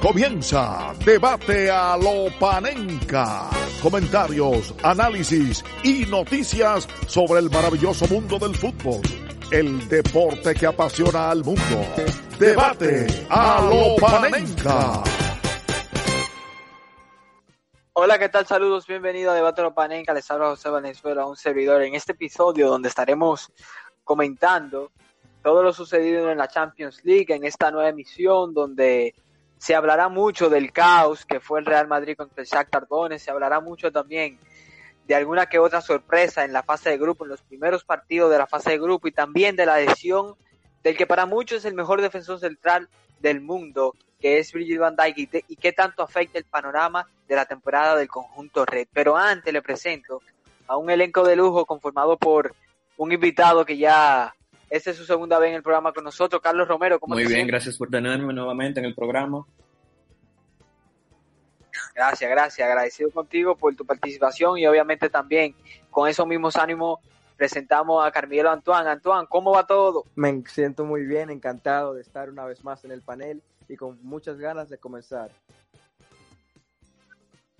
Comienza Debate a lo Panenca. Comentarios, análisis y noticias sobre el maravilloso mundo del fútbol. El deporte que apasiona al mundo. Debate a lo Panenca. Hola, ¿qué tal? Saludos, bienvenido a Debate a lo Panenca. Les habla José Valenzuela, un servidor en este episodio donde estaremos comentando todo lo sucedido en la Champions League, en esta nueva emisión donde se hablará mucho del caos que fue el Real Madrid contra el Shakhtar Donetsk, se hablará mucho también de alguna que otra sorpresa en la fase de grupo, en los primeros partidos de la fase de grupo y también de la lesión del que para muchos es el mejor defensor central del mundo, que es Virgil van Dijk y, qué tanto afecta el panorama de la temporada del conjunto Red. Pero antes le presento a un elenco de lujo conformado por un invitado que ya esta es su segunda vez en el programa con nosotros, Carlos Romero. Muy bien, gracias por tenerme nuevamente en el programa. Gracias, gracias. Agradecido contigo por tu participación y obviamente también con esos mismos ánimos presentamos a Carmelo Antoine. Antoine, ¿cómo va todo? Me siento muy bien, encantado de estar una vez más en el panel y con muchas ganas de comenzar.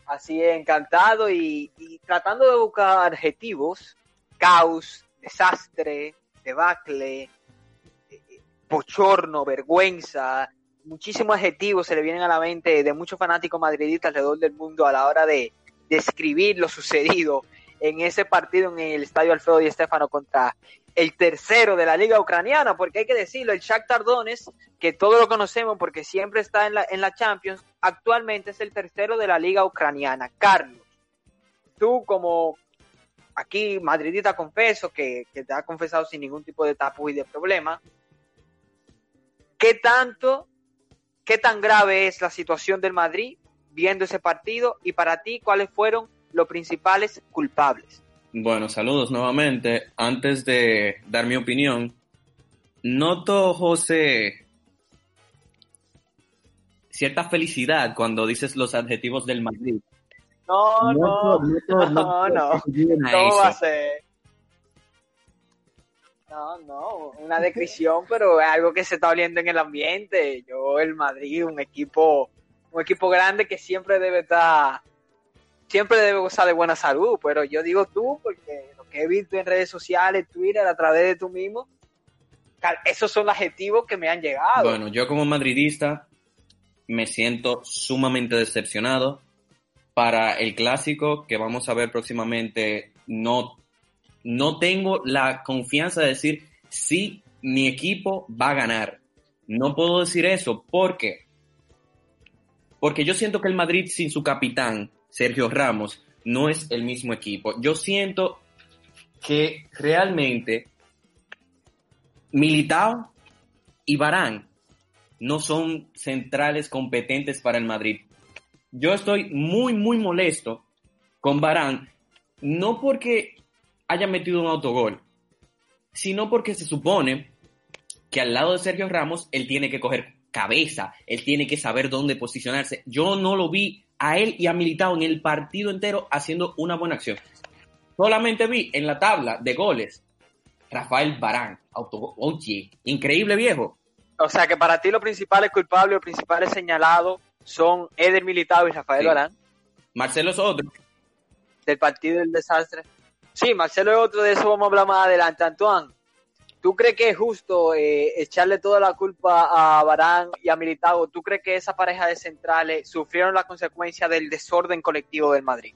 Así es, encantado y, y tratando de buscar adjetivos, caos, desastre, debacle, bochorno, vergüenza, muchísimos adjetivos se le vienen a la mente de muchos fanáticos madridistas alrededor del mundo a la hora de describir lo sucedido en ese partido en el estadio Alfredo Di Stefano contra el tercero de la liga ucraniana, porque hay que decirlo, el Shakhtar Donetsk, que todos lo conocemos porque siempre está en la, en la Champions, actualmente es el tercero de la liga ucraniana. Carlos, tú como aquí madridita confeso que, que te ha confesado sin ningún tipo de tapu y de problema, ¿qué tanto, qué tan grave es la situación del Madrid viendo ese partido y para ti cuáles fueron los principales culpables? Bueno, saludos nuevamente. Antes de dar mi opinión, noto, José, cierta felicidad cuando dices los adjetivos del Madrid. No, no, no, no, no, no va a ser. No, no, una descripción, pero es algo que se está oliendo en el ambiente. Yo, el Madrid, un equipo, un equipo grande que siempre debe estar, siempre debe gozar de buena salud, pero yo digo tú, porque lo que he visto en redes sociales, Twitter, a través de tú mismo, esos son los adjetivos que me han llegado. Bueno, yo como madridista me siento sumamente decepcionado para el clásico que vamos a ver próximamente, no, no tengo la confianza de decir si mi equipo va a ganar. No puedo decir eso porque porque yo siento que el Madrid sin su capitán, Sergio Ramos, no es el mismo equipo. Yo siento que realmente Militao y Barán no son centrales competentes para el Madrid yo estoy muy, muy molesto con Barán, no porque haya metido un autogol, sino porque se supone que al lado de Sergio Ramos él tiene que coger cabeza, él tiene que saber dónde posicionarse. Yo no lo vi a él y a Militao en el partido entero haciendo una buena acción. Solamente vi en la tabla de goles Rafael Barán, autogol, oye, increíble viejo. O sea que para ti lo principal es culpable, lo principal es señalado son Eder Militao y Rafael Barán. Marcelo es otro. Del partido del desastre. Sí, Marcelo es otro, de eso vamos a hablar más adelante. Antoine, ¿tú crees que es justo eh, echarle toda la culpa a Barán y a Militao? ¿Tú crees que esa pareja de centrales sufrieron la consecuencia del desorden colectivo del Madrid?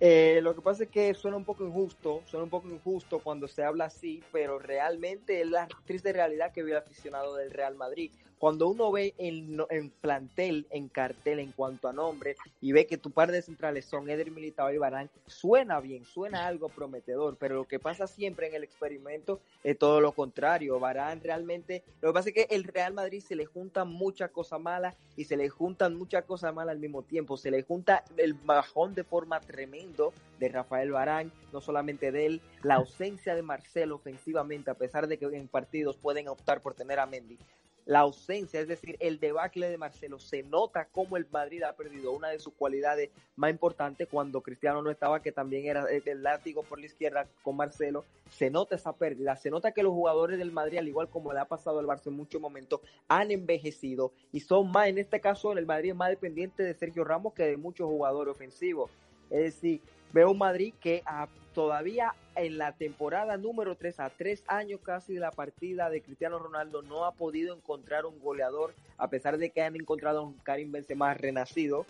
Eh, lo que pasa es que suena un poco injusto, suena un poco injusto cuando se habla así, pero realmente es la triste realidad que vive el aficionado del Real Madrid cuando uno ve en, plantel, en cartel, en cuanto a nombre, y ve que tu par de centrales son Eder Militao y Barán, suena bien, suena algo prometedor, pero lo que pasa siempre en el experimento es todo lo contrario. Barán realmente, lo que pasa es que el Real Madrid se le juntan muchas cosas malas y se le juntan muchas cosas malas al mismo tiempo. Se le junta el bajón de forma tremendo de Rafael Barán, no solamente de él, la ausencia de Marcelo ofensivamente, a pesar de que en partidos pueden optar por tener a Mendy, la ausencia, es decir, el debacle de Marcelo, se nota como el Madrid ha perdido una de sus cualidades más importantes cuando Cristiano no estaba, que también era el látigo por la izquierda con Marcelo, se nota esa pérdida, se nota que los jugadores del Madrid, al igual como le ha pasado al Barça en muchos momentos, han envejecido y son más, en este caso, en el Madrid más dependiente de Sergio Ramos que de muchos jugadores ofensivos. Es decir, veo un Madrid que a, todavía en la temporada número 3, a tres años casi de la partida de Cristiano Ronaldo, no ha podido encontrar un goleador, a pesar de que han encontrado a un Karim Benzema renacido,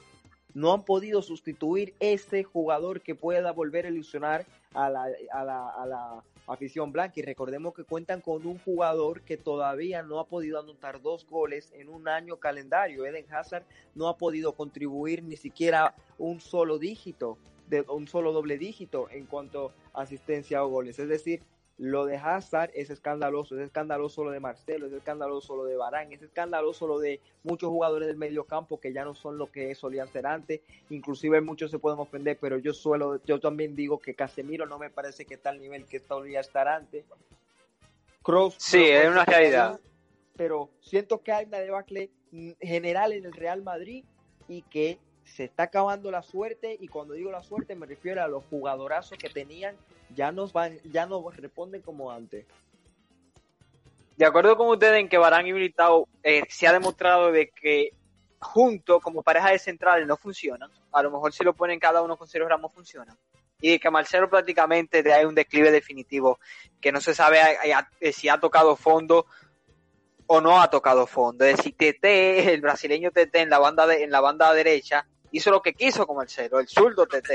no han podido sustituir ese jugador que pueda volver a ilusionar a la, a la, a la afición blanca. Y recordemos que cuentan con un jugador que todavía no ha podido anotar dos goles en un año calendario. Eden Hazard no ha podido contribuir ni siquiera un solo dígito de un solo doble dígito en cuanto a asistencia o goles. Es decir, lo de Hazard es escandaloso, es escandaloso lo de Marcelo, es escandaloso lo de Barán, es escandaloso lo de muchos jugadores del medio campo que ya no son lo que solían ser antes, inclusive muchos se pueden ofender, pero yo suelo, yo también digo que Casemiro no me parece que está al nivel que solía estar antes. Cross, sí, es una realidad. Pero siento que hay una debacle general en el Real Madrid y que se está acabando la suerte y cuando digo la suerte me refiero a los jugadorazos que tenían ya nos van ya no responden como antes. De acuerdo con ustedes en que Barán y Militao eh, se ha demostrado de que juntos como pareja de centrales no funcionan. A lo mejor si lo ponen cada uno con Sergio Ramos funcionan y de que Marcelo prácticamente hay un declive definitivo que no se sabe si ha tocado fondo o no ha tocado fondo. Es decir, TT, el brasileño TT en la banda de, en la banda derecha, hizo lo que quiso con Marcelo, el zurdo TT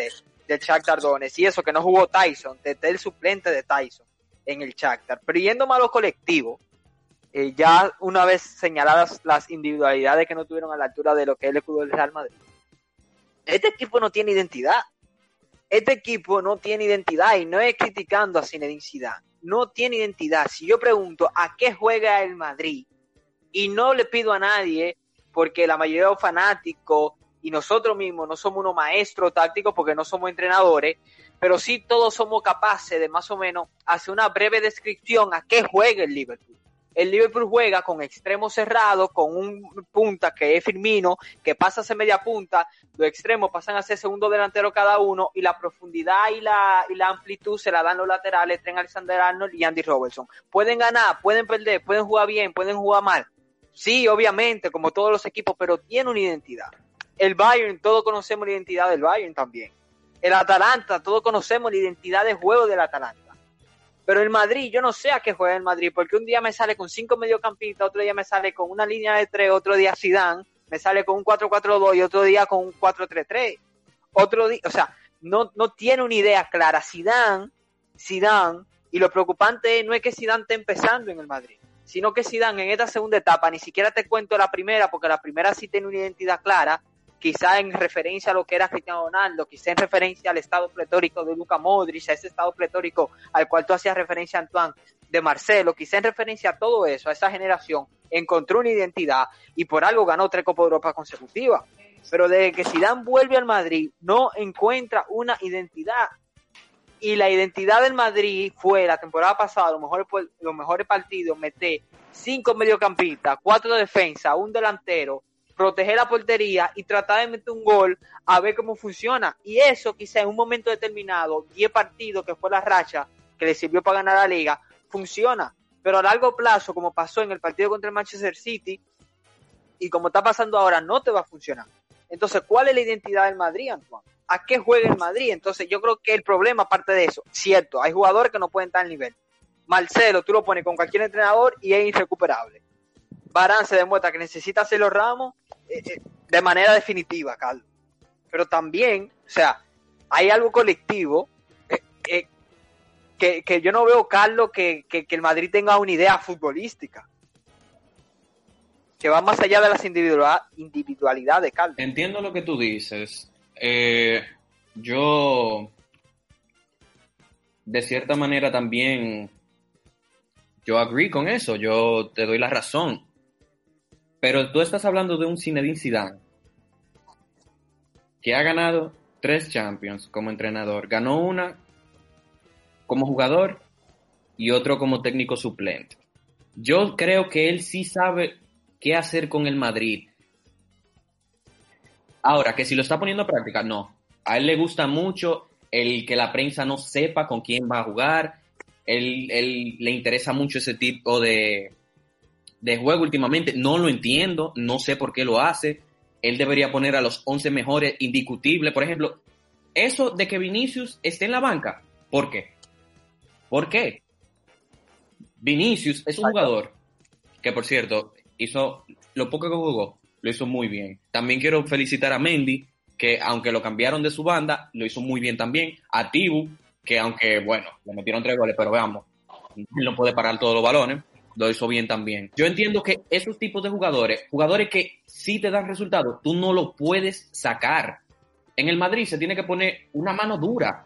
del Shakhtar Tardones y eso que no jugó Tyson, TT el suplente de Tyson en el Shakhtar. Pero yendo más colectivo, eh, ya una vez señaladas las individualidades que no tuvieron a la altura de lo que es el escudo del Real Madrid, este equipo no tiene identidad. Este equipo no tiene identidad y no es criticando a Zinedine Zidane. No tiene identidad. Si yo pregunto a qué juega el Madrid y no le pido a nadie porque la mayoría de los fanáticos y nosotros mismos no somos unos maestros tácticos porque no somos entrenadores, pero sí todos somos capaces de más o menos hacer una breve descripción a qué juega el Liverpool. El Liverpool juega con extremo cerrado, con un punta que es Firmino, que pasa a ser media punta, los extremos pasan a ser segundo delantero cada uno, y la profundidad y la, y la amplitud se la dan los laterales, Tren Alexander Arnold y Andy Robertson. Pueden ganar, pueden perder, pueden jugar bien, pueden jugar mal. Sí, obviamente, como todos los equipos, pero tiene una identidad el Bayern, todos conocemos la identidad del Bayern también. El Atalanta, todos conocemos la identidad de juego del Atalanta. Pero el Madrid, yo no sé a qué juega el Madrid, porque un día me sale con cinco mediocampistas, otro día me sale con una línea de tres, otro día Zidane, me sale con un 4-4-2 y otro día con un 4-3-3. Otro día, o sea, no, no tiene una idea clara. Zidane, Zidane, y lo preocupante no es que Zidane esté empezando en el Madrid, sino que Zidane en esta segunda etapa, ni siquiera te cuento la primera, porque la primera sí tiene una identidad clara, quizá en referencia a lo que era Cristiano Ronaldo, quizá en referencia al estado pletórico de Luca Modric, a ese estado pletórico al cual tú hacías referencia, Antoine, de Marcelo, quizá en referencia a todo eso, a esa generación, encontró una identidad y por algo ganó tres Copas de Europa consecutivas. Pero desde que Zidane vuelve al Madrid, no encuentra una identidad. Y la identidad del Madrid fue la temporada pasada, los mejores, los mejores partidos, meter cinco mediocampistas, cuatro de defensa, un delantero, proteger la portería y tratar de meter un gol a ver cómo funciona. Y eso quizá en un momento determinado, 10 partidos que fue la racha que le sirvió para ganar la liga, funciona. Pero a largo plazo, como pasó en el partido contra el Manchester City, y como está pasando ahora, no te va a funcionar. Entonces, ¿cuál es la identidad del Madrid, Antoine? ¿A qué juega el Madrid? Entonces, yo creo que el problema, aparte de eso, cierto, hay jugadores que no pueden estar al nivel. Marcelo, tú lo pones con cualquier entrenador y es irrecuperable. Barán se demuestra que necesita hacer los ramos eh, eh, de manera definitiva, Carlos. Pero también, o sea, hay algo colectivo eh, que, yo no veo, Carlos, que, que, el Madrid tenga una idea futbolística. que va más allá de las individual, individualidades de Carlos. Entiendo lo que tú dices. Yo, de cierta manera también, yo agree con eso, yo te doy la razón. Pero tú estás hablando de un Zinedine Zidane que ha ganado tres Champions como entrenador. Ganó una como jugador y otro como técnico suplente. Yo creo que él sí sabe qué hacer con el Madrid. Ahora, que si lo está poniendo a práctica, no. A él le gusta mucho el que la prensa no sepa con quién va a jugar. Él, él le interesa mucho ese tipo de, de juego últimamente. No lo entiendo, no sé por qué lo hace. Él debería poner a los 11 mejores indiscutibles. Por ejemplo, eso de que Vinicius esté en la banca, ¿por qué? ¿Por qué? Vinicius es un jugador que, por cierto, hizo lo poco que jugó, lo hizo muy bien. También quiero felicitar a Mendy, que aunque lo cambiaron de su banda, lo hizo muy bien también. A Tibu, que aunque, bueno, le metieron tres goles, pero veamos, no puede parar todos los balones lo hizo bien también. Yo entiendo que esos tipos de jugadores, jugadores que sí te dan resultados, tú no lo puedes sacar. En el Madrid se tiene que poner una mano dura.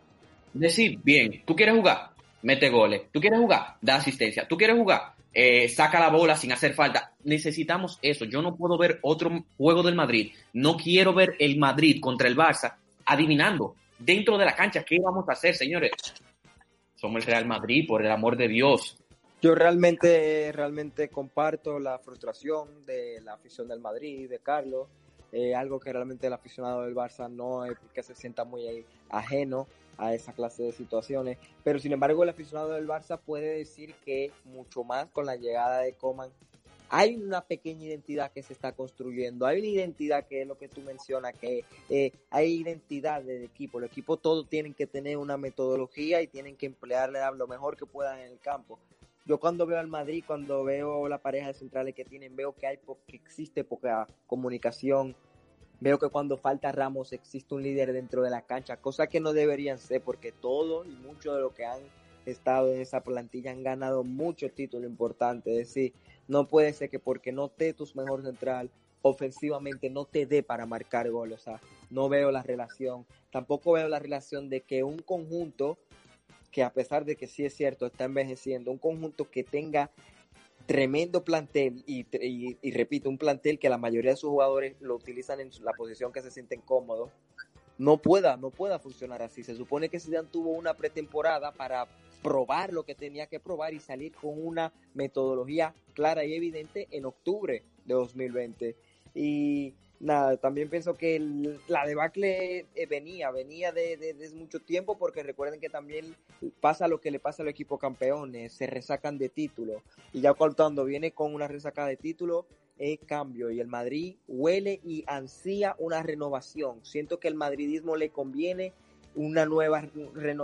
Decir, bien, tú quieres jugar, mete goles. Tú quieres jugar, da asistencia. Tú quieres jugar, eh, saca la bola sin hacer falta. Necesitamos eso. Yo no puedo ver otro juego del Madrid. No quiero ver el Madrid contra el Barça adivinando dentro de la cancha qué vamos a hacer, señores. Somos el Real Madrid, por el amor de Dios. Yo realmente, realmente comparto la frustración de la afición del Madrid, de Carlos, eh, algo que realmente el aficionado del Barça no es que se sienta muy ajeno a esa clase de situaciones, pero sin embargo el aficionado del Barça puede decir que mucho más con la llegada de Coman hay una pequeña identidad que se está construyendo, hay una identidad que es lo que tú mencionas, que eh, hay identidad del equipo, el equipo todos tienen que tener una metodología y tienen que emplearle lo mejor que puedan en el campo yo cuando veo al Madrid, cuando veo la pareja de centrales que tienen, veo que hay que existe poca comunicación. Veo que cuando falta Ramos existe un líder dentro de la cancha, cosa que no deberían ser porque todo y mucho de lo que han estado en esa plantilla han ganado muchos títulos importantes. Es decir, no puede ser que porque no te tus mejor central, ofensivamente no te dé para marcar goles. O sea, no veo la relación. Tampoco veo la relación de que un conjunto que a pesar de que sí es cierto, está envejeciendo, un conjunto que tenga tremendo plantel y, y, repito, un plantel que la mayoría de sus jugadores lo utilizan en la posición que se sienten cómodos, no pueda, no pueda funcionar así. Se supone que Zidane tuvo una pretemporada para probar lo que tenía que probar y salir con una metodología clara y evidente en octubre de 2020. Y nada, también pienso que la debacle eh, venía, venía de, desde mucho tiempo porque recuerden que también pasa lo que le pasa al equipo campeones, se resacan de título y ya cuando viene con una resaca de título es cambio y el Madrid huele y ansía una renovación. Siento que el madridismo le conviene una nueva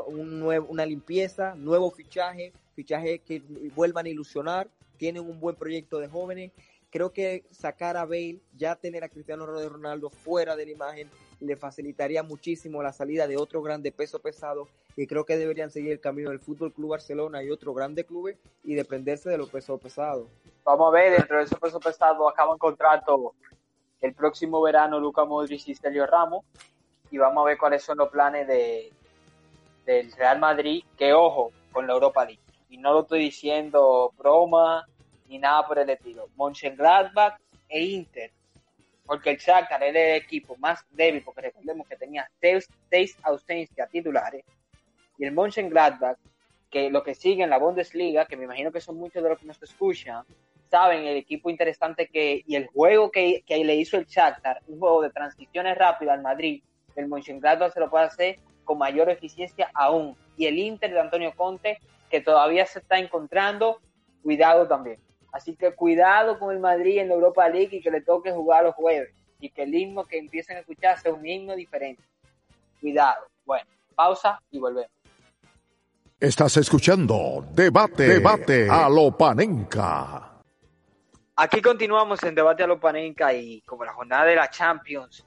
una limpieza, nuevo fichaje, fichaje que vuelvan a ilusionar, tienen un buen proyecto de jóvenes Creo que sacar a Bale, ya tener a Cristiano Ronaldo fuera de la imagen, le facilitaría muchísimo la salida de otro grande peso pesado y creo que deberían seguir el camino del Fútbol Club Barcelona y otro grande club y dependerse de los pesos pesados. Vamos a ver, dentro de esos pesos pesados acaban contrato el próximo verano Luca Modric y Sergio Ramos y vamos a ver cuáles son los planes de del Real Madrid, que ojo con la Europa League. Y no lo estoy diciendo broma ni nada por el estilo. Mönchengladbach e Inter, porque el Shakhtar era el equipo más débil, porque recordemos que tenía seis, ausencias titulares, y el Mönchengladbach, que lo que sigue en la Bundesliga, que me imagino que son muchos de los que nos escuchan, saben el equipo interesante que y el juego que, que le hizo el Shakhtar, un juego de transiciones rápidas al Madrid, el Mönchengladbach se lo puede hacer con mayor eficiencia aún. Y el Inter de Antonio Conte, que todavía se está encontrando, cuidado también. Así que cuidado con el Madrid en la Europa League y que le toque jugar los jueves. Y que el himno que empiecen a escuchar sea un himno diferente. Cuidado. Bueno, pausa y volvemos. Estás escuchando Debate, Debate a lo Panenca. Aquí continuamos en Debate a lo Panenca y como la jornada de la Champions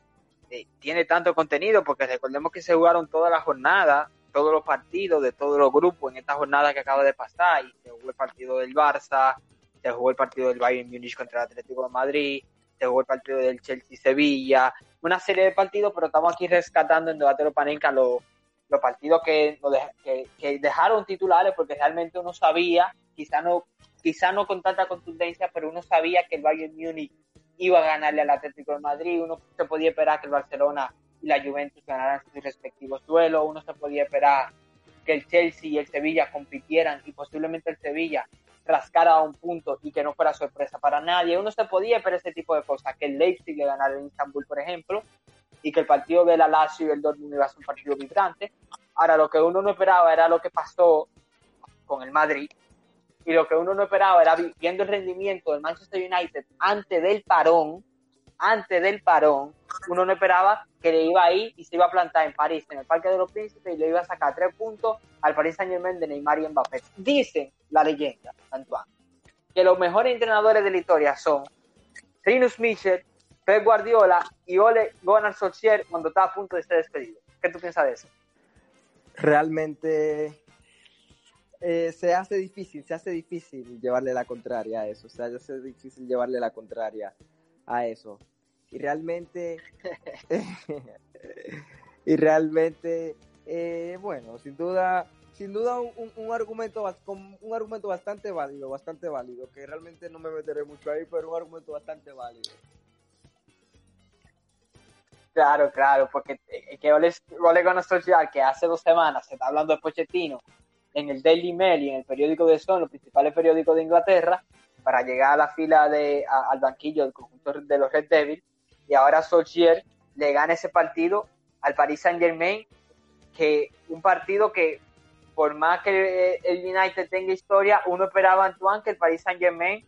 eh, tiene tanto contenido, porque recordemos que se jugaron toda la jornada, todos los partidos de todos los grupos en esta jornada que acaba de pasar, y se jugó el partido del Barça, se jugó el partido del Bayern Múnich contra el Atlético de Madrid, se jugó el partido del Chelsea-Sevilla, una serie de partidos, pero estamos aquí rescatando en Debate Panenka los, los partidos que, que, que, dejaron titulares porque realmente uno sabía, quizá no, quizá no con tanta contundencia, pero uno sabía que el Bayern Múnich iba a ganarle al Atlético de Madrid, uno se podía esperar que el Barcelona y la Juventus ganaran sus respectivos duelos, uno se podía esperar que el Chelsea y el Sevilla compitieran y posiblemente el Sevilla rascara a un punto y que no fuera sorpresa para nadie. Uno se podía esperar ese tipo de cosas, que el Leipzig le ganara en Istanbul, por ejemplo, y que el partido de la Lazio y el Dortmund iba a ser un partido vibrante. Ahora, lo que uno no esperaba era lo que pasó con el Madrid, y lo que uno no esperaba era viendo el rendimiento del Manchester United antes del parón, antes del parón, uno no esperaba que le iba a ir y se iba a plantar en París, en el Parque de los Príncipes, y le iba a sacar tres puntos al Paris Saint Germain de Neymar y Mbappé. Dicen la leyenda, Antoine, que los mejores entrenadores de la historia son Rinus Michel, Pep Guardiola y Ole Gunnar Solskjaer cuando está a punto de ser despedido. ¿Qué tú piensas de eso? Realmente eh, se hace difícil, se hace difícil llevarle la contraria a eso, se hace difícil llevarle la contraria a eso. Y realmente, y realmente, eh, bueno, sin duda, sin duda un, un, argumento, un argumento bastante válido, bastante válido, que realmente no me meteré mucho ahí, pero un argumento bastante válido. Claro, claro, porque eh, que Ole, Social, que hace dos semanas se está hablando de Pochettino, en el Daily Mail y en el periódico de Son, los principales periódicos de Inglaterra, para llegar a la fila de, al banquillo del conjunto de los Red Devils. Y ahora Solskjaer le gana ese partido al Paris Saint Germain, que un partido que por más que el United tenga historia, uno esperaba Antoine que el Paris Saint Germain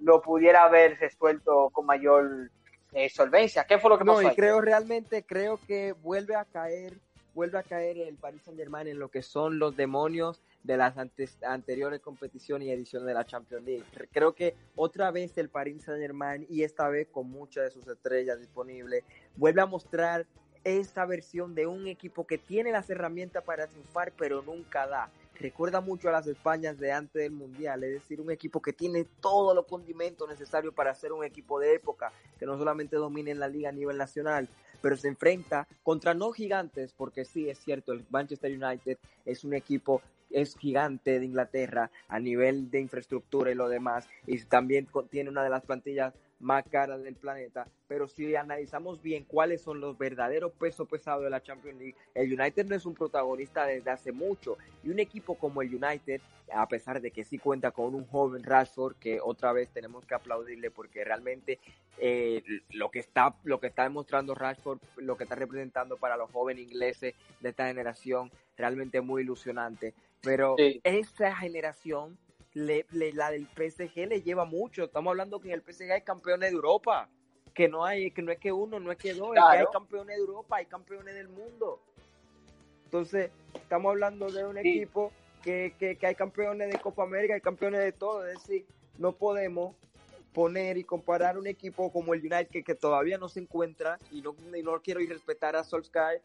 lo pudiera haber resuelto con mayor eh, solvencia. ¿Qué fue lo que pasó? No, y creo realmente, creo que vuelve a caer, vuelve a caer el Paris Saint Germain en lo que son los demonios de las anteriores competiciones y ediciones de la Champions League. Creo que otra vez el Paris Saint Germain, y esta vez con muchas de sus estrellas disponibles, vuelve a mostrar esa versión de un equipo que tiene las herramientas para triunfar, pero nunca da. Recuerda mucho a las Españas de antes del Mundial, es decir, un equipo que tiene todos los condimentos necesarios para ser un equipo de época, que no solamente domine en la liga a nivel nacional, pero se enfrenta contra no gigantes, porque sí, es cierto, el Manchester United es un equipo es gigante de Inglaterra a nivel de infraestructura y lo demás, y también tiene una de las plantillas más caras del planeta, pero si analizamos bien cuáles son los verdaderos pesos pesados de la Champions League, el United no es un protagonista desde hace mucho, y un equipo como el United, a pesar de que sí cuenta con un joven Rashford, que otra vez tenemos que aplaudirle porque realmente eh, lo que está lo que está demostrando Rashford, lo que está representando para los jóvenes ingleses de esta generación, realmente muy ilusionante. Pero esa generación, le, la del PSG le lleva mucho. Estamos hablando que en el PSG hay campeones de Europa. Que no hay, que no es que uno, no es que dos, es que hay campeones de Europa, hay campeones del mundo. Entonces, estamos hablando de un equipo que, que, que, hay campeones de Copa América, hay campeones de todo. Es decir, no podemos poner y comparar un equipo como el United que, todavía no se encuentra y no, y no quiero irrespetar a Solskjaer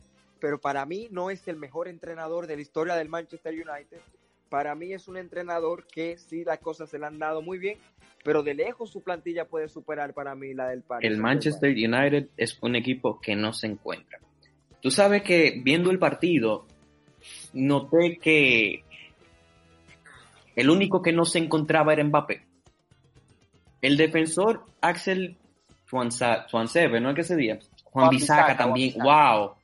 pero para mí no es el mejor entrenador de la historia del Manchester United. Para mí es un entrenador que sí las cosas se le han dado muy bien, pero de lejos su plantilla puede superar para mí la del Paris. El Manchester United es un equipo que no se encuentra. Tú sabes que viendo el partido, noté que el único que no se encontraba era Mbappé. El defensor Axel Swansebe, ¿no es que se diga? Juan, Bisaca también, wow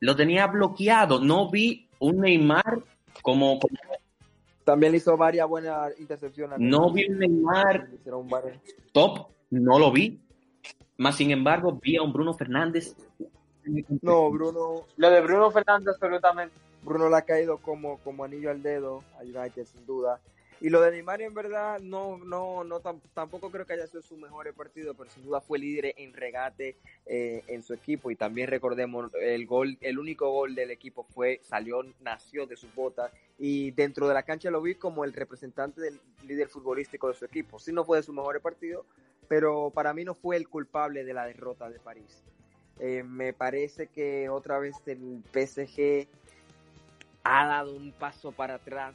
lo tenía bloqueado. No vi un Neymar como... También hizo varias buenas intercepciones. No vi un Neymar top, no lo vi. Más sin embargo, vi a un Bruno Fernández. No, Bruno. Lo de Bruno Fernández, absolutamente. Bruno le ha caído como, como anillo al dedo a United, sin duda. Y lo de Neymar en verdad no, no, no tampoco creo que haya sido su mejor partido, pero sin duda fue líder en regate eh, en su equipo y también recordemos el gol, el único gol del equipo fue salió, nació de sus botas y dentro de la cancha lo vi como el representante del líder futbolístico de su equipo. Sí no fue de su mejor partido, pero para mí no fue el culpable de la derrota de París. Eh, me parece que otra vez el PSG ha dado un paso para atrás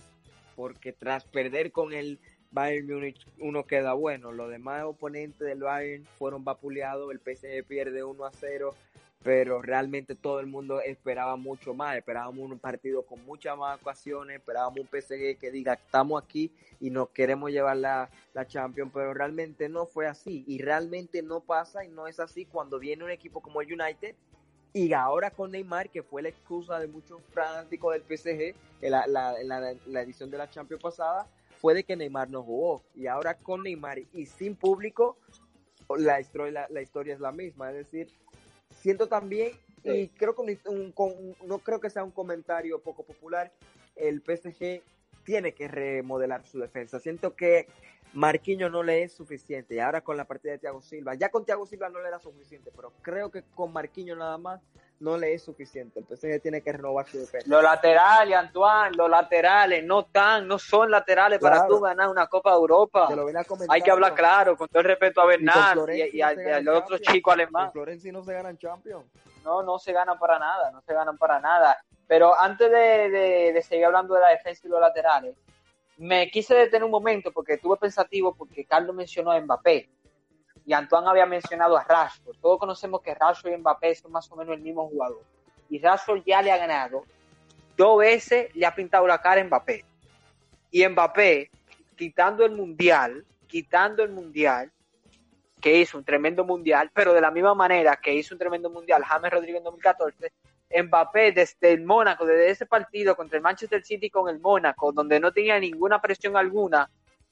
porque tras perder con el Bayern Múnich uno queda bueno. Los demás oponentes del Bayern fueron vapuleados. El PSG pierde 1 a 0 pero realmente todo el mundo esperaba mucho más, esperábamos un partido con muchas más ocasiones, esperábamos un PSG que diga estamos aquí y nos queremos llevar la, la Champions, pero realmente no fue así y realmente no pasa y no es así cuando viene un equipo como el United y ahora con Neymar, que fue la excusa de muchos fanáticos del PSG en la, la, la, la edición de la Champions pasada, fue de que Neymar no jugó. Y ahora con Neymar y sin público la historia, la historia es la misma, es decir, Siento también, y creo que no creo que sea un comentario poco popular, el PSG tiene que remodelar su defensa. Siento que Marquinho no le es suficiente. Y ahora con la partida de Thiago Silva, ya con Thiago Silva no le era suficiente, pero creo que con Marquinho nada más no le es suficiente. PSG tiene que renovar su defensa. Los laterales, Antoine, los laterales no tan, no son laterales para tú ganar una Copa de Europa. Hay que hablar claro, con todo el respeto a Bernard y, y, al otro chico alemán. Florenzi no se ganan Champions. No, no se ganan para nada, no se ganan para nada. Pero antes de, seguir hablando de la defensa y los laterales, me quise detener un momento porque estuve pensativo porque Carlos mencionó a Mbappé y Antoine había mencionado a Rashford. Todos conocemos que Rashford y Mbappé son más o menos el mismo jugador. Y Rashford ya le ha ganado. Dos veces le ha pintado la cara a Mbappé. Y Mbappé, quitando el mundial, quitando el mundial, que hizo un tremendo mundial, pero de la misma manera que hizo un tremendo mundial James Rodríguez en 2014, Mbappé desde el Mónaco, desde ese partido contra el Manchester City con el Mónaco, donde no tenía ninguna presión alguna,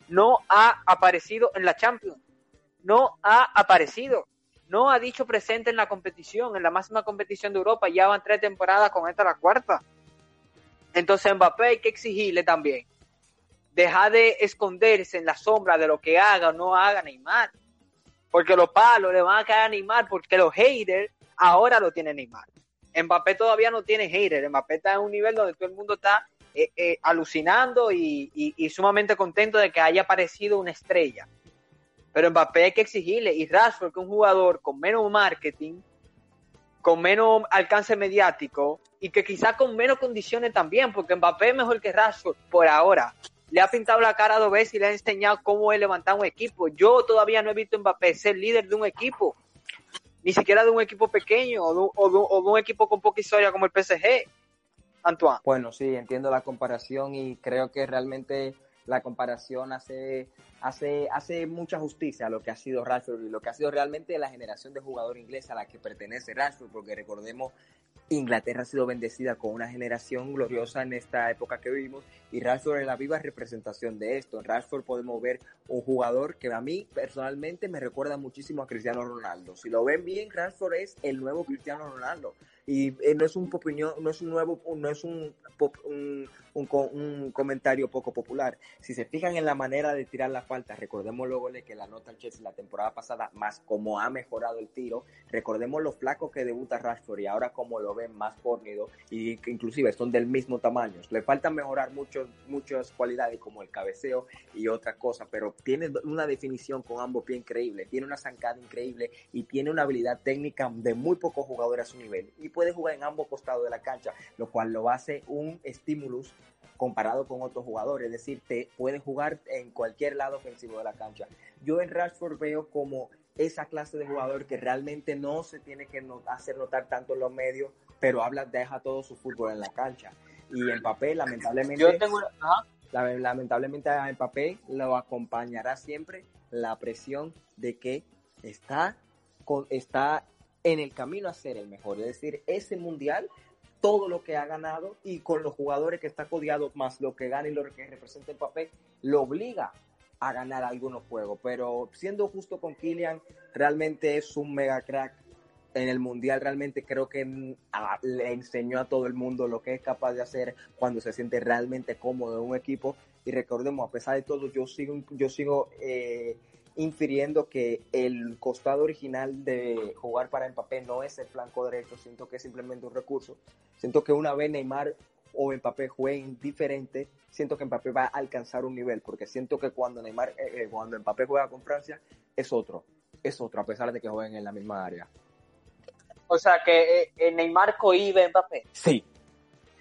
no ha aparecido en la Champions. No ha aparecido. No ha dicho presente en la competición, en la máxima competición de Europa. Ya van tres temporadas con esta la cuarta. Entonces Mbappé hay que exigirle también. Deja de esconderse en la sombra de lo que haga o no haga Neymar. Porque los palos le van a caer a Neymar porque los haters ahora lo tienen Neymar. Mbappé todavía no tiene haters. Mbappé está en un nivel donde todo el mundo está eh, eh, alucinando y, sumamente contento de que haya aparecido una estrella. Pero Mbappé hay que exigirle. Y Rashford, que es un jugador con menos marketing, con menos alcance mediático y que quizá con menos condiciones también, porque Mbappé es mejor que Rashford por ahora. Le ha pintado la cara dos veces y le ha enseñado cómo es levantar un equipo. Yo todavía no he visto a Mbappé ser líder de un equipo ni siquiera de un equipo pequeño o de, un equipo con poca historia como el PSG. Antoine. Bueno, sí, entiendo la comparación y creo que realmente la comparación hace, hace, hace mucha justicia a lo que ha sido Rashford y lo que ha sido realmente la generación de jugador inglés a la que pertenece Rashford, porque recordemos Inglaterra ha sido bendecida con una generación gloriosa en esta época que vivimos y Rashford es la viva representación de esto. En podemos ver un jugador que a mí personalmente me recuerda muchísimo a Cristiano Ronaldo. Si lo ven bien, Rashford es el nuevo Cristiano Ronaldo y eh, no es un opinión, no es un nuevo, no es un, un, un, comentario poco popular. Si se fijan en la manera de tirar la falta, recordemos luego que la nota al Chelsea la temporada pasada, más como ha mejorado el tiro, recordemos los flacos que debuta Rashford y ahora como lo ven más fornido y que inclusive son del mismo tamaño. Le falta mejorar muchos, muchas cualidades como el cabeceo y otra cosa, pero tiene una definición con ambos pies increíble, tiene una zancada increíble y tiene una habilidad técnica de muy pocos jugadores a su nivel. Puede jugar en ambos costados de la cancha, lo cual lo hace un estímulo comparado con otros jugadores, es decir, te puede jugar en cualquier lado ofensivo de la cancha. Yo en Rashford veo como esa clase de jugador que realmente no se tiene que hacer notar tanto en los medios, pero habla, deja todo su fútbol en la cancha. Y en papel, lamentablemente, Yo tengo lamentablemente a papel lo acompañará siempre la presión de que está, con, está en el camino a ser el mejor. Es decir, ese mundial, todo lo que ha ganado y con los jugadores que está codiado, más lo que gana y lo que representa el papel, lo obliga a ganar algunos juegos. Pero siendo justo con Kylian, realmente es un mega crack. En el mundial realmente creo que le enseñó a todo el mundo lo que es capaz de hacer cuando se siente realmente cómodo en un equipo. Y recordemos, a pesar de todo, yo sigo, yo sigo eh, infiriendo que el costado original de jugar para Mbappé no es el flanco derecho, siento que es simplemente un recurso. Siento que una vez Neymar o Mbappé jueguen diferente, siento que Mbappé va a alcanzar un nivel, porque siento que cuando Neymar, eh, eh, cuando Mbappé juega con Francia, es otro, es otro, a pesar de que jueguen en la misma área. O sea, que eh, Neymar cohibe a Mbappé. Sí.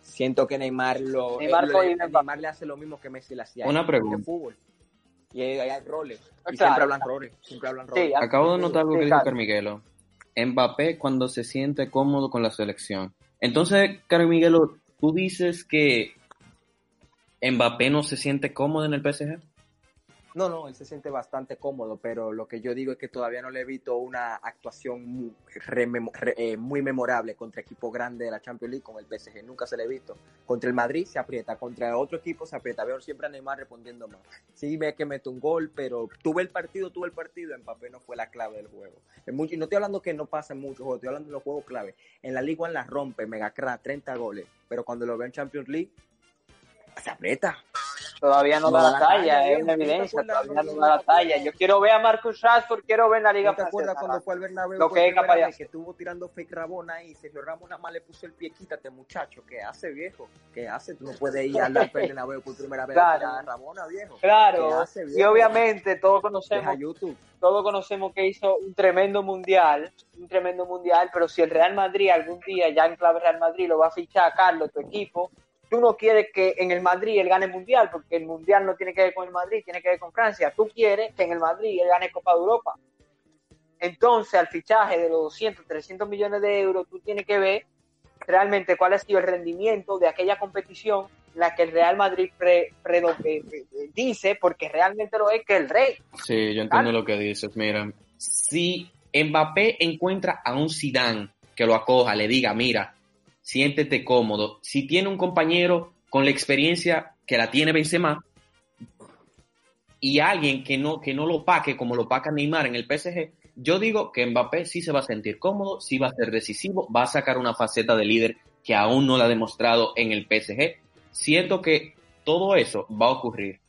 Siento que Neymar lo Neymar, Neymar le hace lo mismo que Messi le hacía Una pregunta. fútbol. Y hay, hay roles. Y Claro. siempre hablan roles. Siempre hablan roles. Sí, Acabo de notar algo Sí, que dijo. Carmiguelo. Mbappé cuando se siente cómodo con la selección. Entonces, Carmiguelo, tú dices que Mbappé no se siente cómodo en el PSG. No, no, él se siente bastante cómodo, pero lo que yo digo es que todavía no le he visto una actuación muy, eh, muy memorable contra equipo grande de la Champions League con el PSG. Nunca se le he visto. Contra el Madrid se aprieta, contra otro equipo se aprieta. Veo siempre a Neymar respondiendo más. Sí, ve que mete un gol, pero tuve el partido, tuve el partido. Mbappé no fue la clave del juego. Y no estoy hablando que no pasa en muchos estoy hablando de los juegos clave. En la Liga la rompe, mega crack, 30 goles, pero cuando lo veo en Champions League, se aprieta. Todavía no, No da la la talla, talla, es una ¿No te evidencia, todavía no da la talla. Yo quiero ver a Marcus Rashford, quiero ver la Liga ¿No te acuerdas cuando fue al Bernabéu Lo que es capaz de que estuvo tirando fake Rabona ahí, Sergio Ramos nada más le puso el pie, quítate muchacho, ¿qué hace viejo? ¿Qué hace? Tú no puedes ir al Bernabéu por primera vez Claro. a Rabona viejo. ¿Qué Claro, hace, y obviamente todos conocemos, YouTube. todos conocemos que hizo un tremendo mundial, un tremendo mundial, pero si el Real Madrid algún día, ya en clave Real Madrid, lo va a fichar a Carlos, tu equipo, tú no quieres que en el Madrid él gane el mundial, porque el mundial no tiene que ver con el Madrid, tiene que ver con Francia. Tú quieres que en el Madrid él gane Copa de Europa. Entonces, al fichaje de los 200, 300 millones de euros, tú tienes que ver realmente cuál ha sido el rendimiento de aquella competición en la que el Real Madrid pre- eh, dice, porque realmente lo es, que el rey. Sí, yo entiendo lo que dices. Mira, si Mbappé encuentra a un Zidane que lo acoja, le diga, mira, siéntete cómodo. Si tiene un compañero con la experiencia que la tiene Benzema y alguien que no, que no lo paque como lo paca Neymar en el PSG, yo digo que Mbappé sí se va a sentir cómodo, sí va a ser decisivo, va a sacar una faceta de líder que aún no la ha demostrado en el PSG. Siento que todo eso va a ocurrir.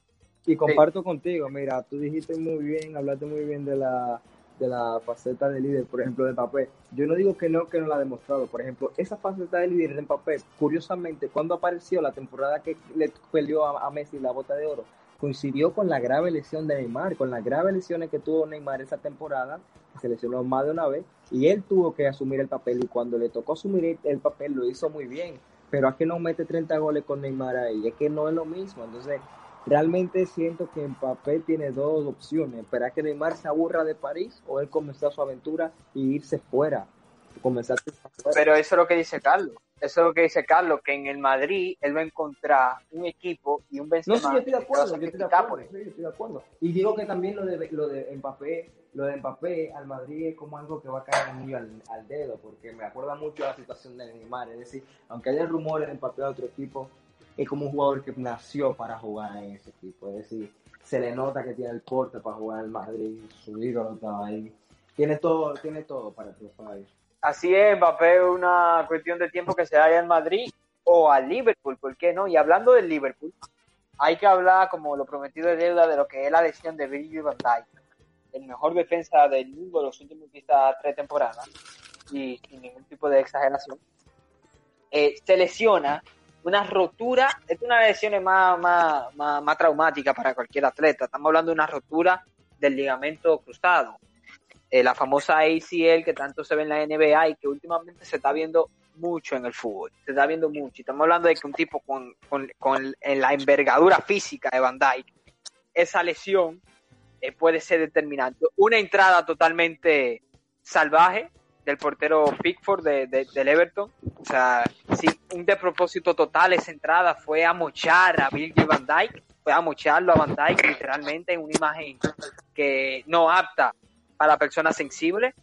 Y comparto contigo, mira, tú dijiste muy bien, hablaste muy bien de la de la faceta de líder, por ejemplo, de Mbappé. Yo no digo que no, que no la ha demostrado. Por ejemplo, esa faceta de líder de Mbappé, curiosamente, cuando apareció la temporada que le peleó a, Messi la bota de oro, coincidió con la grave lesión de Neymar, con las graves lesiones que tuvo Neymar esa temporada, se lesionó más de una vez, y él tuvo que asumir el papel, y cuando le tocó asumir el papel lo hizo muy bien. Pero es que no mete 30 goles con Neymar ahí, es que no es lo mismo. Entonces, realmente siento que Mbappé tiene dos opciones, esperar que Neymar se aburra de París o él comenzar su aventura y irse fuera, comenzar fuera. Pero eso es lo que dice Carlos. Eso es lo que dice Carlos, que en el Madrid él va a encontrar un equipo y un No, Benzema sí, yo estoy de a acuerdo, yo estoy de acuerdo, sí, estoy de acuerdo. Y digo que también lo de, lo de Mbappé, lo de Mbappé al Madrid es como algo que va a caer muy al, al dedo, porque me acuerda mucho de la situación de Neymar, es decir, aunque haya rumores de Mbappé a otro equipo, es como un jugador que nació para jugar en ese equipo, es decir, se le nota que tiene el porte para jugar en Madrid, su ídolo estaba ahí, tiene todo, tiene todo para triunfar ahí. Así es, Mbappé es una cuestión de tiempo que se vaya al Madrid o al Liverpool, ¿por qué no? Y hablando del Liverpool, hay que hablar, como lo prometido de deuda, de lo que es la lesión de Virgil van Dijk, el mejor defensa del mundo de los últimos tres temporadas, y sin ningún tipo de exageración. Eh, se lesiona una rotura, es una lesiones más, más, más, más traumáticas para cualquier atleta. Estamos hablando de una rotura del ligamento cruzado eh, la famosa ACL que tanto se ve en la NBA y que últimamente se está viendo mucho en el fútbol. Se está viendo mucho. Y estamos hablando de que un tipo con, con, con en la envergadura física de Van Dyke, esa lesión eh, puede ser determinante. Una entrada totalmente salvaje del portero Pickford de, de, del Everton. O sea, sí, un despropósito total esa entrada fue a mochar a Virgil Van Dyke, fue a mocharlo a Van Dyke literalmente en una imagen que no apta para personas sensibles.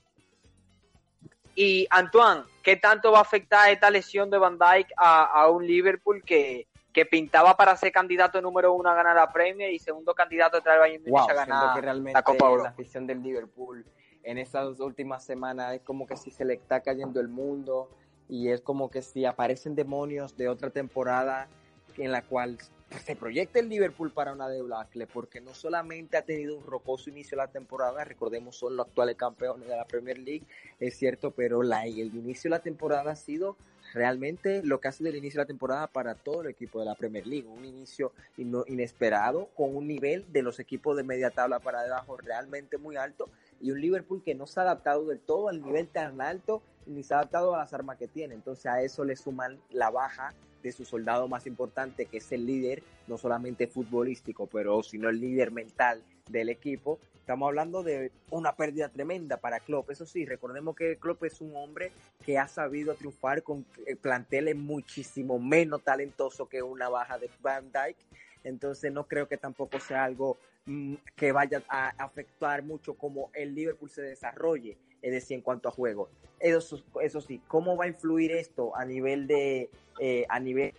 Y Antoine, ¿qué tanto va a afectar esta lesión de Van Dijk a, a un Liverpool que, que, pintaba para ser candidato número uno a ganar la Premier y segundo candidato tras el Bayern wow, a ganar que realmente la Copa Europa? La afición del Liverpool en estas últimas semanas es como que si se le está cayendo el mundo y es como que si aparecen demonios de otra temporada en la cual se proyecta el Liverpool para una debacle, porque no solamente ha tenido un rocoso inicio de la temporada, recordemos son los actuales campeones de la Premier League, es cierto, pero el inicio de la temporada ha sido realmente lo que ha sido el inicio de la temporada para todo el equipo de la Premier League, un inicio inesperado con un nivel de los equipos de media tabla para debajo realmente muy alto y un Liverpool que no se ha adaptado del todo al nivel tan alto ni se ha adaptado a las armas que tiene, entonces a eso le suman la baja de su soldado más importante, que es el líder, no solamente futbolístico, pero sino el líder mental del equipo. Estamos hablando de una pérdida tremenda para Klopp. Eso sí, recordemos que Klopp es un hombre que ha sabido triunfar con eh, planteles muchísimo menos talentoso que una baja de Van Dyke. Entonces no creo que tampoco sea algo mm, que vaya a afectar mucho como el Liverpool se desarrolle, es decir, en cuanto a juego. Eso, eso sí, ¿cómo va a influir esto a nivel de eh, a nivel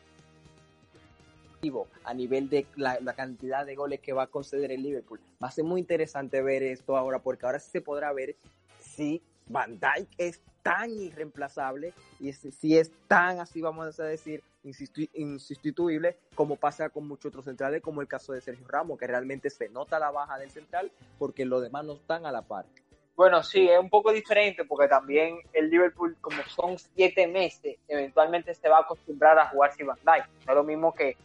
a nivel de la, cantidad de goles que va a conceder el Liverpool. Va a ser muy interesante ver esto ahora, porque ahora sí se podrá ver si Van Dijk es tan irreemplazable y si es tan, así vamos a decir, insustituible como pasa con muchos otros centrales, como el caso de Sergio Ramos, que realmente se nota la baja del central porque los demás no están a la par. Bueno, sí, es un poco diferente porque también el Liverpool, como son siete meses, eventualmente se va a acostumbrar a jugar sin Van Dijk. No es lo mismo que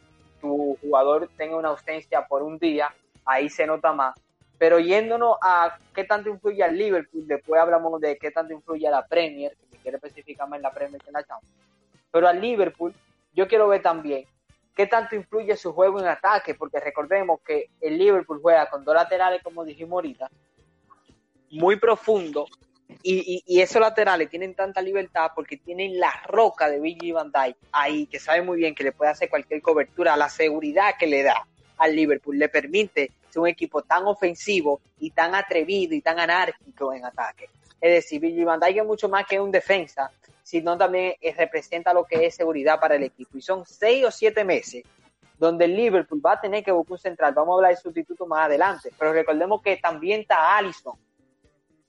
tu jugador tenga una ausencia por un día, ahí se nota más. Pero yéndonos a qué tanto influye al Liverpool, después hablamos de qué tanto influye a la Premier, que quiere especificarme en la Premier que en la Champions. Pero al Liverpool, yo quiero ver también qué tanto influye su juego en ataque, porque recordemos que el Liverpool juega con dos laterales, como dijimos ahorita, muy profundo, y, y, esos laterales tienen tanta libertad porque tienen la roca de Billy Van Dijk ahí, que sabe muy bien que le puede hacer cualquier cobertura, la seguridad que le da al Liverpool le permite ser un equipo tan ofensivo y tan atrevido y tan anárquico en ataque. Es decir, Billy Van Dijk es mucho más que un defensa, sino también representa lo que es seguridad para el equipo. Y son seis o siete meses donde el Liverpool va a tener que buscar un central. Vamos a hablar de sustituto más adelante, pero recordemos que también está Allison,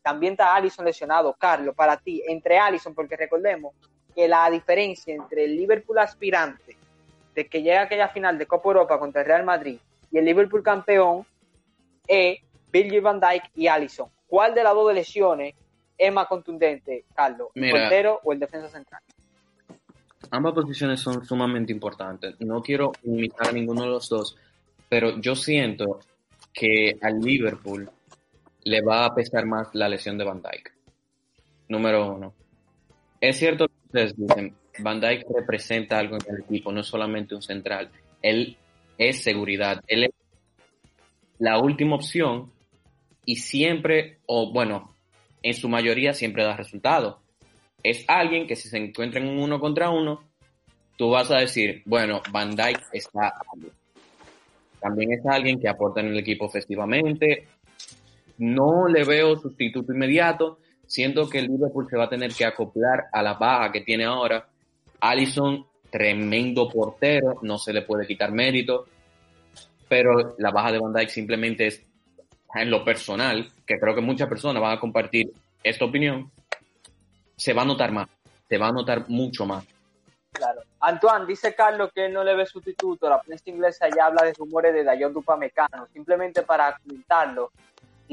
también está Allison lesionado. Carlos, para ti, entre Allison, porque recordemos que la diferencia entre el Liverpool aspirante de que llega a aquella final de Copa Europa contra el Real Madrid y el Liverpool campeón es Bill Van Dijk y Allison. ¿Cuál de las dos lesiones es más contundente, Carlos? ¿El portero o el defensa central? Ambas posiciones son sumamente importantes. No quiero imitar a ninguno de los dos, pero yo siento que al Liverpool le va a pesar más la lesión de Van Dyke. Número uno. Es cierto que ustedes dicen, Van Dyke representa algo en el equipo, no solamente un central. Él es seguridad, él es la última opción y siempre, o bueno, en su mayoría siempre da resultado. Es alguien que si se encuentra en un uno contra uno, tú vas a decir, bueno, Van Dyke está También es alguien que aporta en el equipo festivamente, no le veo sustituto inmediato. Siento que el Liverpool se va a tener que acoplar a la baja que tiene ahora. Allison, tremendo portero, no se le puede quitar mérito, pero la baja de Van Dijk simplemente es en lo personal, que creo que muchas personas van a compartir esta opinión, se va a notar más, se va a notar mucho más. Claro. Antoine, dice Carlos que no le ve sustituto. La prensa inglesa ya habla de rumores de Dayon Dupamecano. Simplemente para comentarlo,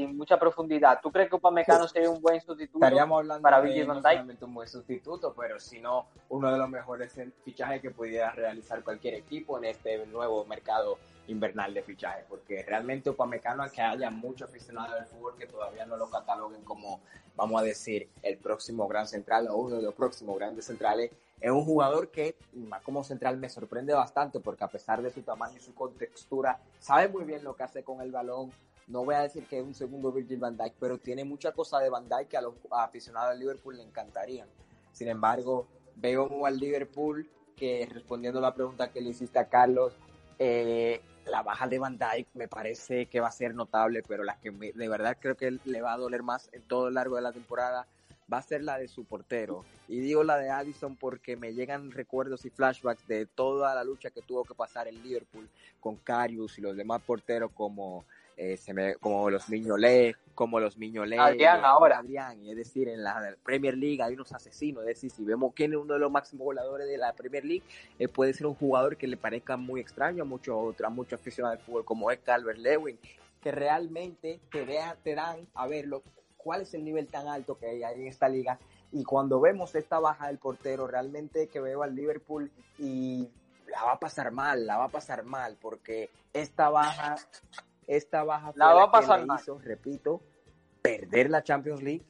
sin mucha profundidad. ¿Tú crees que Upamecano sería un buen sustituto Estaríamos hablando para Virgil van Dijk? un buen sustituto, pero sino uno de los mejores fichajes que pudiera realizar cualquier equipo en este nuevo mercado invernal de fichajes, porque realmente Upamecano que haya muchos aficionados del fútbol que todavía no lo cataloguen como, vamos a decir, el próximo gran central o uno de los próximos grandes centrales, es un jugador que, más como central, me sorprende bastante porque a pesar de su tamaño y su contextura, sabe muy bien lo que hace con el balón, no voy a decir que es un segundo Virgil van Dijk, pero tiene mucha cosa de van Dijk que a los aficionados del Liverpool le encantarían. Sin embargo, veo al Liverpool que respondiendo a la pregunta que le hiciste a Carlos, eh, la baja de Van Dijk me parece que va a ser notable, pero la que de verdad creo que le va a doler más en todo el largo de la temporada va a ser la de su portero. Y digo la de Addison porque me llegan recuerdos y flashbacks de toda la lucha que tuvo que pasar el Liverpool con Carius y los demás porteros como eh, se me, como los Miñolé, como los Miñolé. Adrián ahora. Adrián, es decir, en la Premier League hay unos asesinos, es decir, si vemos quién es uno de los máximos voladores de la Premier League, eh, puede ser un jugador que le parezca muy extraño a muchos a muchos aficionados del fútbol, como es Calvert Lewin, que realmente te, te dan a verlo cuál es el nivel tan alto que hay en esta liga. Y cuando vemos esta baja del portero, realmente que veo al Liverpool y la va a pasar mal, la va a pasar mal, porque esta baja esta baja la va a pasar hizo, repito, perder la Champions League.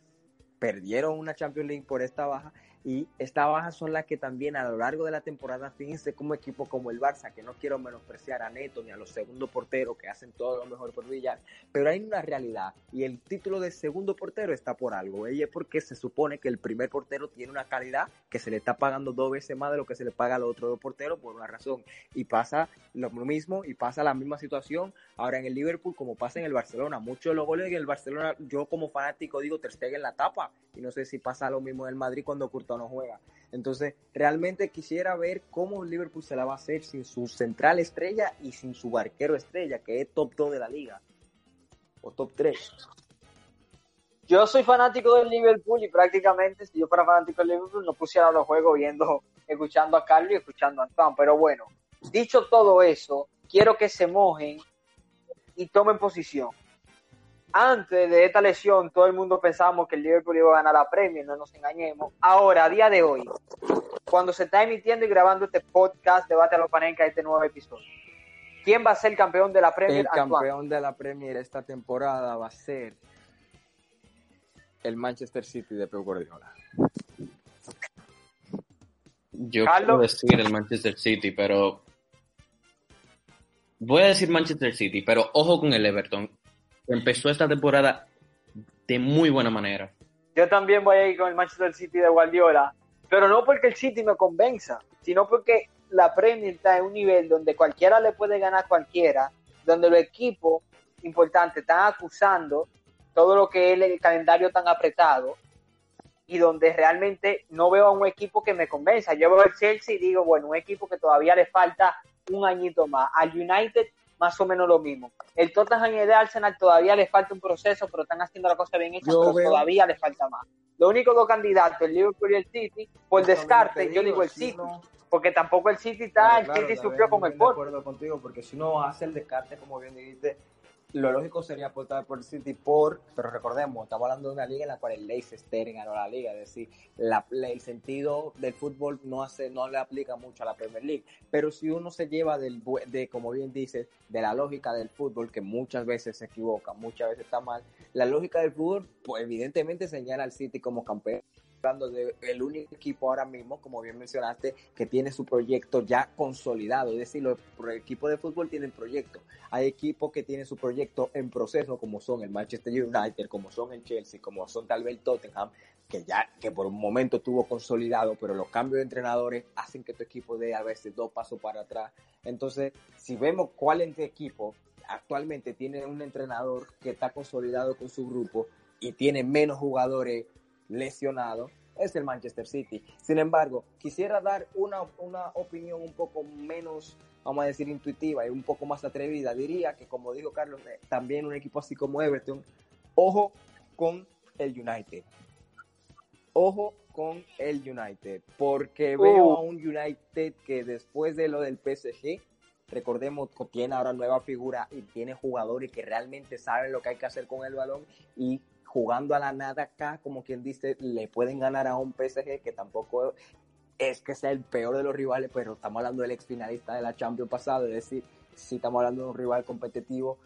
Perdieron una Champions League por esta baja y estas bajas son las que también a lo largo de la temporada, fíjense como equipo como el Barça, que no quiero menospreciar a Neto ni a los segundos porteros que hacen todo lo mejor por brillar, pero hay una realidad y el título de segundo portero está por algo, y es porque se supone que el primer portero tiene una calidad que se le está pagando dos veces más de lo que se le paga al otro dos porteros por una razón y pasa lo mismo y pasa la misma situación ahora en el Liverpool como pasa en el Barcelona, muchos de los goles en el Barcelona yo como fanático digo Ter en la tapa y no sé si pasa lo mismo en el Madrid cuando Courtois no juega. Entonces, realmente quisiera ver cómo Liverpool se la va a hacer sin su central estrella y sin su barquero estrella, que es top 2 de la liga. O top 3. Yo soy fanático del Liverpool y prácticamente si yo fuera fanático del Liverpool no pusiera los juegos viendo, escuchando a Carlos y escuchando a Antoine. Pero bueno, dicho todo eso, quiero que se mojen y tomen posición antes de esta lesión todo el mundo pensábamos que el Liverpool iba a ganar la Premier, no nos engañemos. Ahora, a día de hoy, cuando se está emitiendo y grabando este podcast, debate a los panenca, este nuevo episodio, ¿quién va a ser el campeón de la Premier? El campeón de la Premier esta temporada va a ser el Manchester City de Pep Guardiola. Yo quiero decir el Manchester City, pero voy a decir Manchester City, pero ojo con el Everton empezó esta temporada de muy buena manera. Yo también voy a ir con el Manchester City de Guardiola, pero no porque el City me convenza, sino porque la Premier está en un nivel donde cualquiera le puede ganar a cualquiera, donde los equipos importantes están acusando todo lo que es el calendario tan apretado y donde realmente no veo a un equipo que me convenza. Yo veo el Chelsea y digo, bueno, un equipo que todavía le falta un añito más. Al United más o menos lo mismo. El Tottenham y el Arsenal todavía les falta un proceso, pero están haciendo la cosa bien hecha, pero todavía les falta más. Los únicos dos candidatos, el Liverpool y el City, por descarte, yo digo el City. porque tampoco el City está, el City sufrió con el Porto. De acuerdo contigo, porque si uno hace el descarte, como bien dijiste, lo lógico sería apostar por City por, pero recordemos, estamos hablando de una liga en la cual el Leicester ganó la liga, es decir, la, el sentido del fútbol no hace, no le aplica mucho a la Premier League, pero si uno se lleva del, de, como bien dices, de la lógica del fútbol, que muchas veces se equivoca, muchas veces está mal, la lógica del fútbol, pues evidentemente señala al City como campeón hablando del único equipo ahora mismo, como bien mencionaste, que tiene su proyecto ya consolidado. Es decir, los equipos de fútbol tienen proyecto. Hay equipos que tienen su proyecto en proceso, como son el Manchester United, como son el Chelsea, como son tal vez el Tottenham, que ya que por un momento estuvo consolidado, pero los cambios de entrenadores hacen que tu equipo dé a veces dos pasos para atrás. Entonces, si vemos cuál este equipo actualmente tiene un entrenador que está consolidado con su grupo y tiene menos jugadores lesionado es el Manchester City. Sin embargo, quisiera dar una, una opinión un poco menos, vamos a decir, intuitiva y un poco más atrevida. Diría que, como dijo Carlos, eh, también un equipo así como Everton, ojo con el United. Ojo con el United, porque veo uh. a un United que después de lo del PSG, recordemos que tiene ahora nueva figura y tiene jugadores que realmente saben lo que hay que hacer con el balón y jugando a la nada acá, como quien dice, le pueden ganar a un PSG que tampoco es que sea el peor de los rivales, pero estamos hablando del ex finalista de la Champions pasado, es decir, si estamos hablando de un rival competitivo.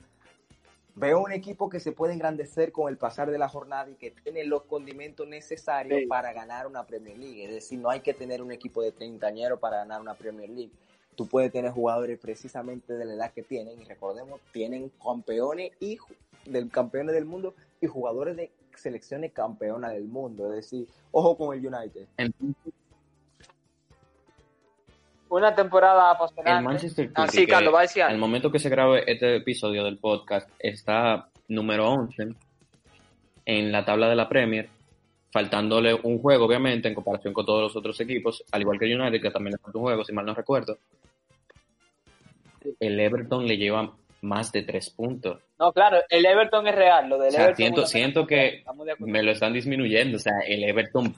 Veo un equipo que se puede engrandecer con el pasar de la jornada y que tiene los condimentos necesarios para ganar una Premier League. Es decir, no hay que tener un equipo de treintañero para ganar una Premier League. Tú puedes tener jugadores precisamente de la edad que tienen y recordemos, tienen campeones y del campeones del mundo y jugadores de selecciones campeonas del mundo. Es decir, ojo con el United. Una temporada apasionante. El Manchester City, ah, Al momento que se grabe este episodio del podcast, está número 11 en la tabla de la Premier, faltándole un juego, obviamente, en comparación con todos los otros equipos, al igual que el United, que también le falta un juego, si mal no recuerdo. El Everton le lleva más de tres puntos. No, claro, el Everton es real. Lo del Everton siento, siento que me lo están disminuyendo. O sea, el Everton.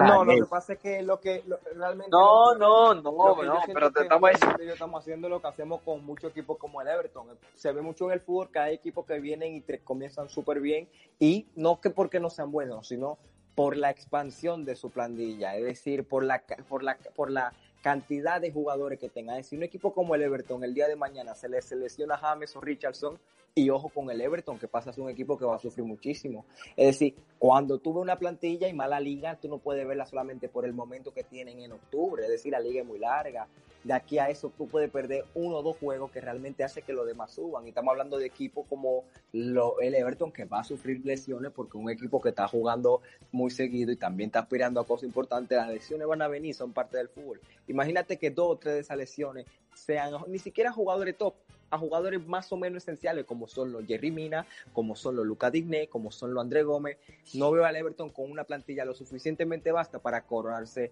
No, lo que pasa es que lo que realmente. No, no, no, no, pero te estamos estamos haciendo lo que hacemos con muchos equipos como el Everton. Se ve mucho en el fútbol que hay equipos que vienen y te comienzan súper bien. Y no que porque no sean buenos, sino por la expansión de su plantilla. Es decir, por la, por la, por la cantidad de jugadores que tengan. Si un equipo como el Everton el día de mañana se le selecciona James o Richardson, y ojo con el Everton, que pasa a ser un equipo que va a sufrir muchísimo. Es decir, cuando tú ves una plantilla y mala liga, tú no puedes verla solamente por el momento que tienen en octubre. Es decir, la liga es muy larga. De aquí a eso tú puedes perder uno o dos juegos que realmente hace que los demás suban. Y estamos hablando de equipos como el Everton, que va a sufrir lesiones porque un equipo que está jugando muy seguido y también está aspirando a cosas importantes, las lesiones van a venir, son parte del fútbol. Imagínate que dos o tres de esas lesiones sean ni siquiera jugadores top, a jugadores más o menos esenciales como son los Jerry Mina, como son los Lucas Digné, como son los André Gómez. No veo al Everton con una plantilla lo suficientemente vasta para coronarse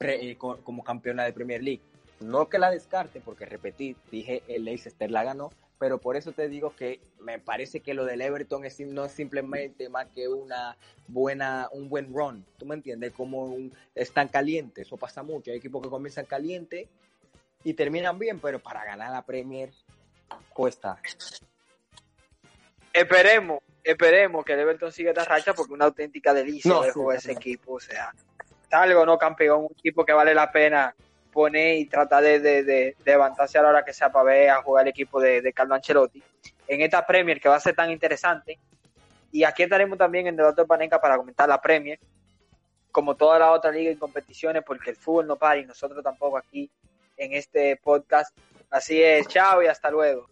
eh, como campeona de Premier League. No que la descarte, porque repetí, dije el Leicester la ganó, pero por eso te digo que me parece que lo del Everton es, no es simplemente más que una buena, un buen run, ¿tú me entiendes? Como un, están calientes, eso pasa mucho, hay equipos que comienzan caliente y terminan bien, pero para ganar la Premier cuesta. Esperemos, esperemos que el Everton siga esta racha porque es una auténtica delicia no, de ese equipo. O sea, algo, ¿no, campeón? Un equipo que vale la pena poner y tratar de, de, levantarse a la hora que sea para ver a jugar el equipo de, de Carlo Ancelotti en esta Premier que va a ser tan interesante. Y aquí estaremos también en Debate de Panenca para comentar la Premier, como toda la otra liga y competiciones, porque el fútbol no para y nosotros tampoco aquí en este podcast. Así es, chao y hasta luego.